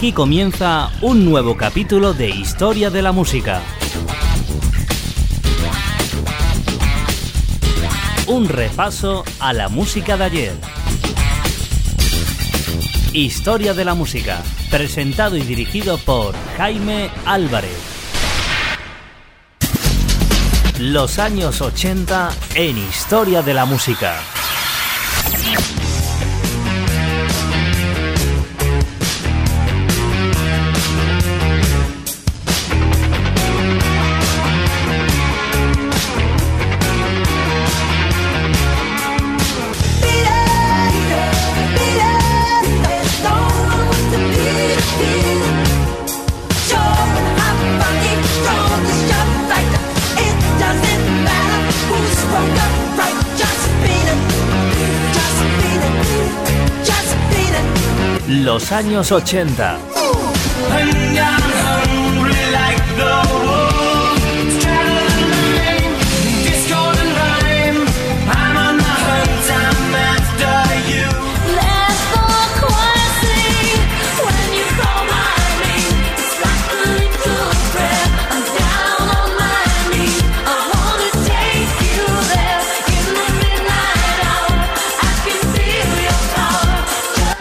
Aquí comienza un nuevo capítulo de Historia de la Música. Un repaso a la música de ayer. Historia de la Música, presentado y dirigido por Jaime Álvarez. Los años 80 en Historia de la Música. Los años 80.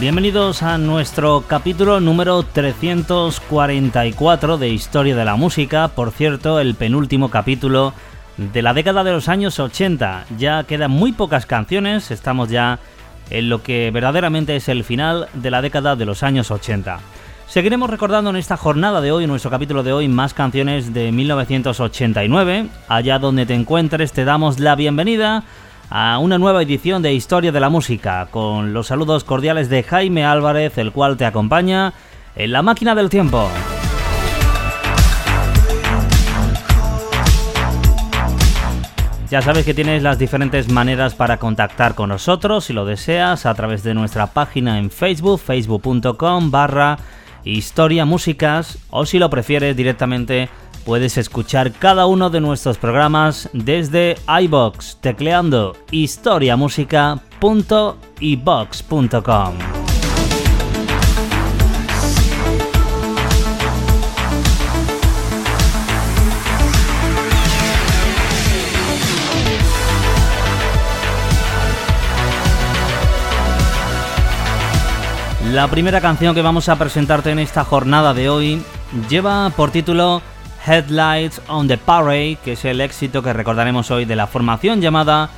Bienvenidos a nuestro capítulo número 344 de Historia de la Música, por cierto, el penúltimo capítulo de la década de los años 80. Ya quedan muy pocas canciones, estamos ya en lo que verdaderamente es el final de la década de los años 80. Seguiremos recordando en esta jornada de hoy, en nuestro capítulo de hoy, más canciones de 1989. Allá donde te encuentres te damos la bienvenida a una nueva edición de Historia de la Música, con los saludos cordiales de Jaime Álvarez, el cual te acompaña en la máquina del tiempo. Ya sabes que tienes las diferentes maneras para contactar con nosotros si lo deseas a través de nuestra página en Facebook, facebook.com barra historia músicas o si lo prefieres directamente Puedes escuchar cada uno de nuestros programas desde iBox tecleando historiamusica.ibox.com. La primera canción que vamos a presentarte en esta jornada de hoy lleva por título Headlights on the Parade, que es el éxito que recordaremos hoy de la formación llamada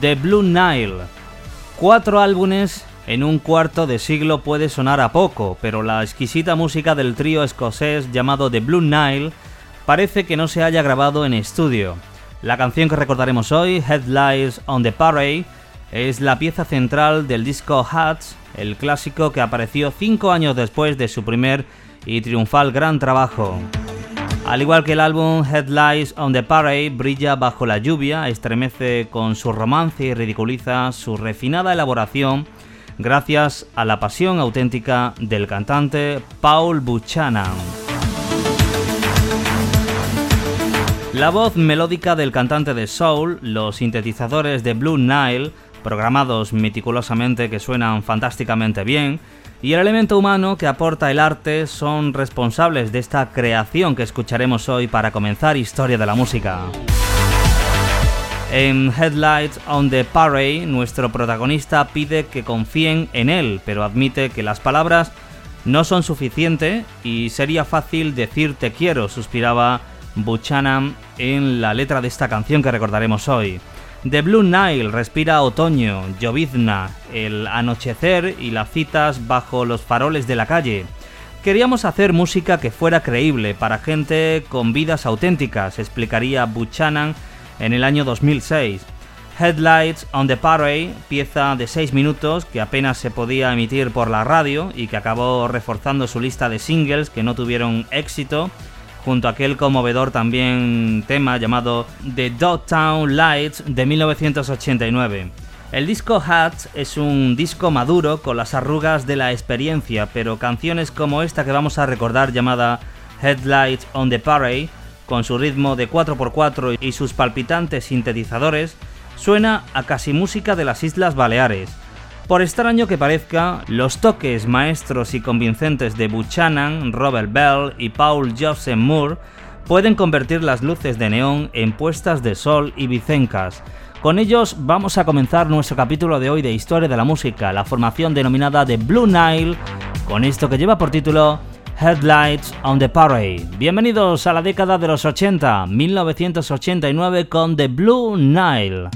The Blue Nile. Cuatro álbumes en un cuarto de siglo puede sonar a poco, pero la exquisita música del trío escocés llamado The Blue Nile parece que no se haya grabado en estudio. La canción que recordaremos hoy, Headlights on the Parade, es la pieza central del disco Hats, el clásico que apareció cinco años después de su primer y triunfal gran trabajo. Al igual que el álbum Headlights on the Parade brilla bajo la lluvia, estremece con su romance y ridiculiza su refinada elaboración gracias a la pasión auténtica del cantante Paul Buchanan. La voz melódica del cantante de soul, los sintetizadores de Blue Nile, programados meticulosamente que suenan fantásticamente bien, y el elemento humano que aporta el arte son responsables de esta creación que escucharemos hoy para comenzar Historia de la Música. En Headlights on the Parade, nuestro protagonista pide que confíen en él, pero admite que las palabras no son suficientes y sería fácil decir te quiero, suspiraba Buchanan en la letra de esta canción que recordaremos hoy. The Blue Nile respira otoño, llovizna, el anochecer y las citas bajo los faroles de la calle. Queríamos hacer música que fuera creíble para gente con vidas auténticas, explicaría Buchanan en el año 2006. Headlights on the Parade, pieza de 6 minutos que apenas se podía emitir por la radio y que acabó reforzando su lista de singles que no tuvieron éxito junto a aquel conmovedor también tema llamado The Dogtown Lights de 1989. El disco Hats es un disco maduro con las arrugas de la experiencia, pero canciones como esta que vamos a recordar llamada Headlights on the Parade, con su ritmo de 4x4 y sus palpitantes sintetizadores, suena a casi música de las Islas Baleares. Por extraño que parezca, los toques maestros y convincentes de Buchanan, Robert Bell y Paul Joseph Moore pueden convertir las luces de neón en puestas de sol y bicencas. Con ellos vamos a comenzar nuestro capítulo de hoy de Historia de la Música, la formación denominada The Blue Nile, con esto que lleva por título Headlights on the Parade. Bienvenidos a la década de los 80, 1989 con The Blue Nile.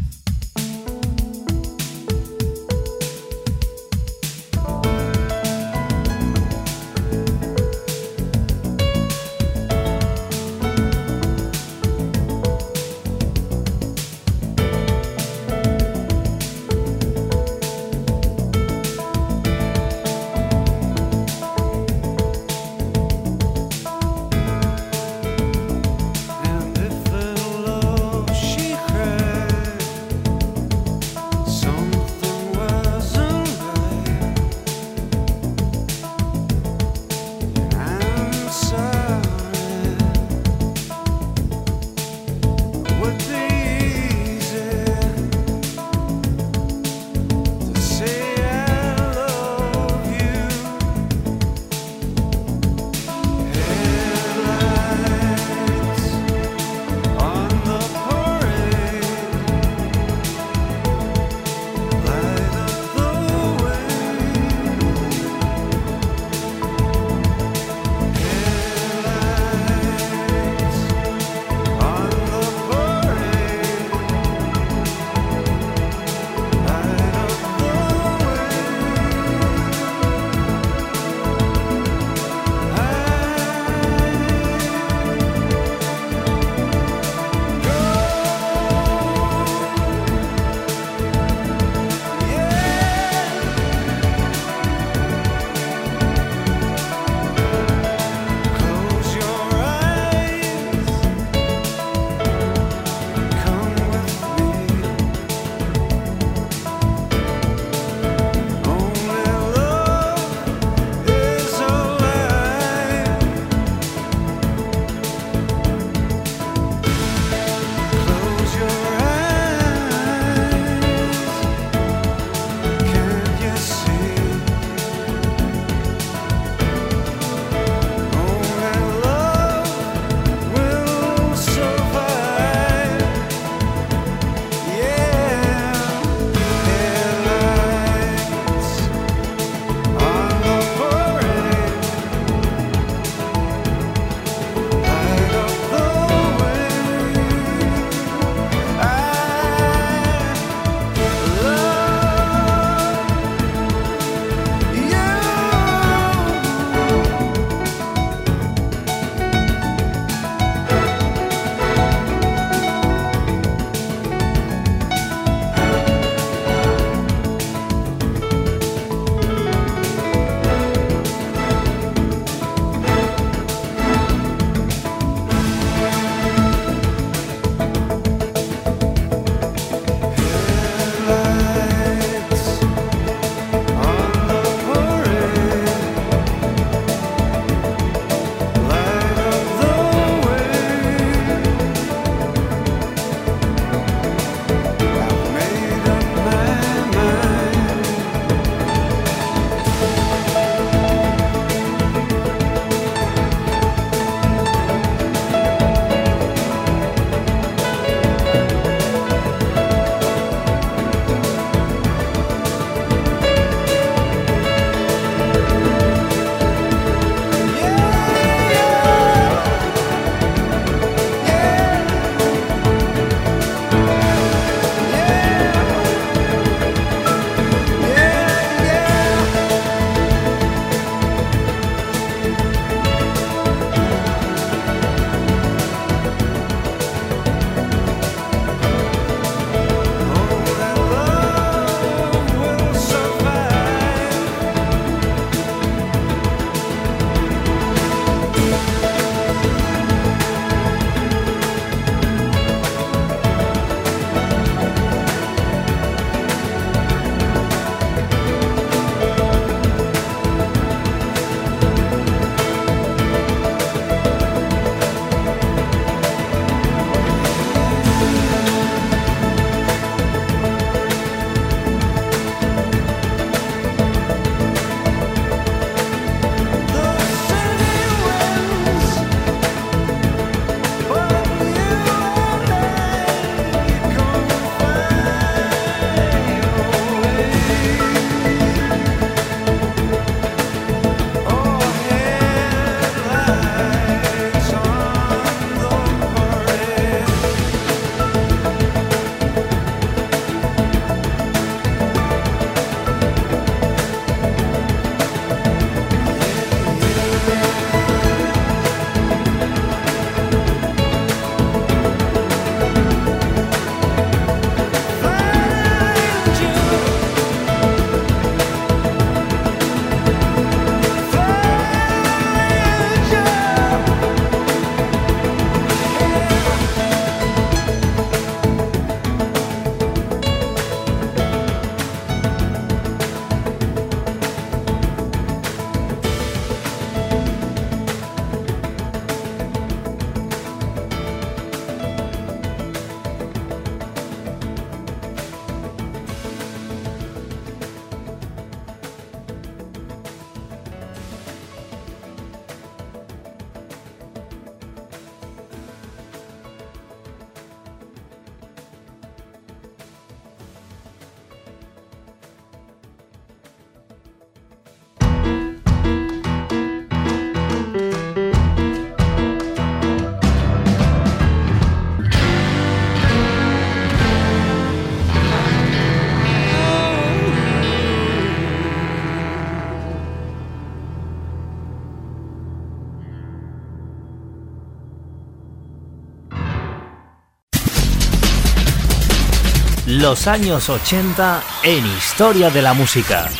Los años 80 en Historia de la Música.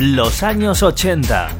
Los años 80.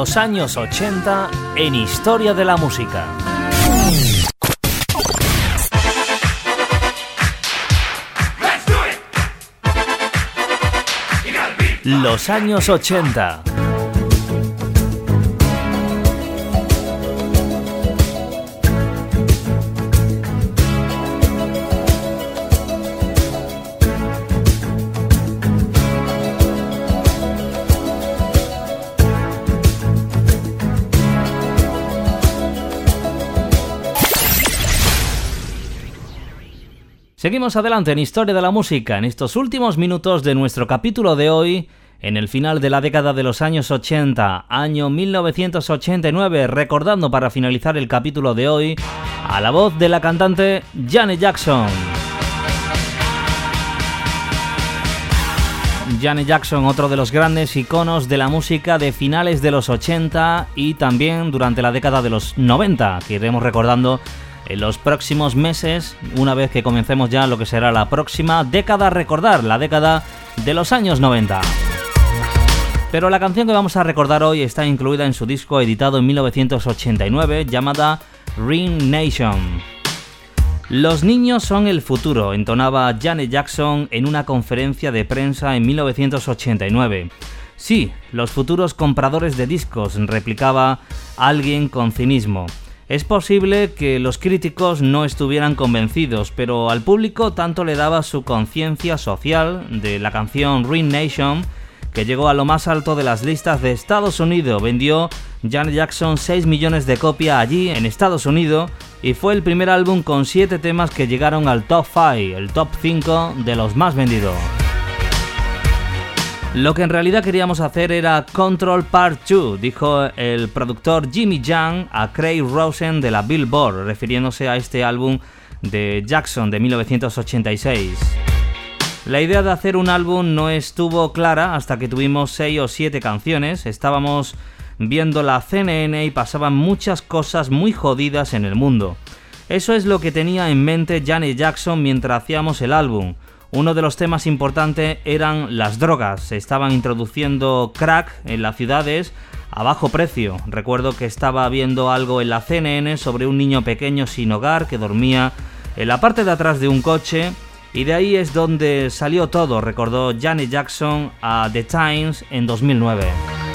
Los años 80 en Historia de la Música. Los años 80. Seguimos adelante en Historia de la Música en estos últimos minutos de nuestro capítulo de hoy, en el final de la década de los años 80, año 1989, recordando para finalizar el capítulo de hoy a la voz de la cantante Janet Jackson. Janet Jackson, otro de los grandes iconos de la música de finales de los 80 y también durante la década de los 90, que iremos recordando en los próximos meses, una vez que comencemos ya lo que será la próxima década recordar, la década de los años 90. Pero la canción que vamos a recordar hoy está incluida en su disco editado en 1989 llamada Ring Nation. Los niños son el futuro, entonaba Janet Jackson en una conferencia de prensa en 1989. Sí, los futuros compradores de discos, replicaba alguien con cinismo. Es posible que los críticos no estuvieran convencidos, pero al público tanto le daba su conciencia social de la canción Ring Nation que llegó a lo más alto de las listas de Estados Unidos. Vendió Janet Jackson 6 millones de copias allí en Estados Unidos y fue el primer álbum con 7 temas que llegaron al top 5, el top 5 de los más vendidos. Lo que en realidad queríamos hacer era Control Part 2, dijo el productor Jimmy Young a Craig Rosen de la Billboard, refiriéndose a este álbum de Jackson de 1986. La idea de hacer un álbum no estuvo clara hasta que tuvimos 6 o 7 canciones, estábamos viendo la CNN y pasaban muchas cosas muy jodidas en el mundo. Eso es lo que tenía en mente Janet Jackson mientras hacíamos el álbum uno de los temas importantes eran las drogas. Se estaban introduciendo crack en las ciudades a bajo precio. Recuerdo que estaba viendo algo en la CNN sobre un niño pequeño sin hogar que dormía en la parte de atrás de un coche y de ahí es donde salió todo, recordó Janet Jackson a The Times en 2009.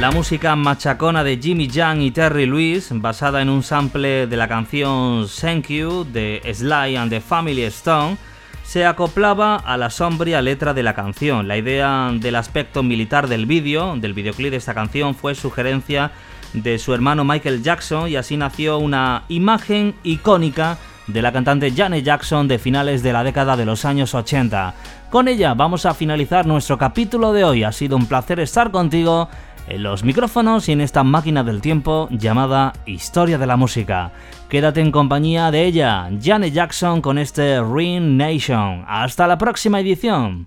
La música machacona de Jimmy Young y Terry Lewis, basada en un sample de la canción Thank You de Sly and the Family Stone, se acoplaba a la sombría letra de la canción. La idea del aspecto militar del vídeo, del videoclip de esta canción, fue sugerencia de su hermano Michael Jackson y así nació una imagen icónica de la cantante Janet Jackson de finales de la década de los años 80. Con ella vamos a finalizar nuestro capítulo de hoy. Ha sido un placer estar contigo en los micrófonos y en esta máquina del tiempo llamada Historia de la Música. Quédate en compañía de ella, Janet Jackson, con este Ring Nation. Hasta la próxima edición.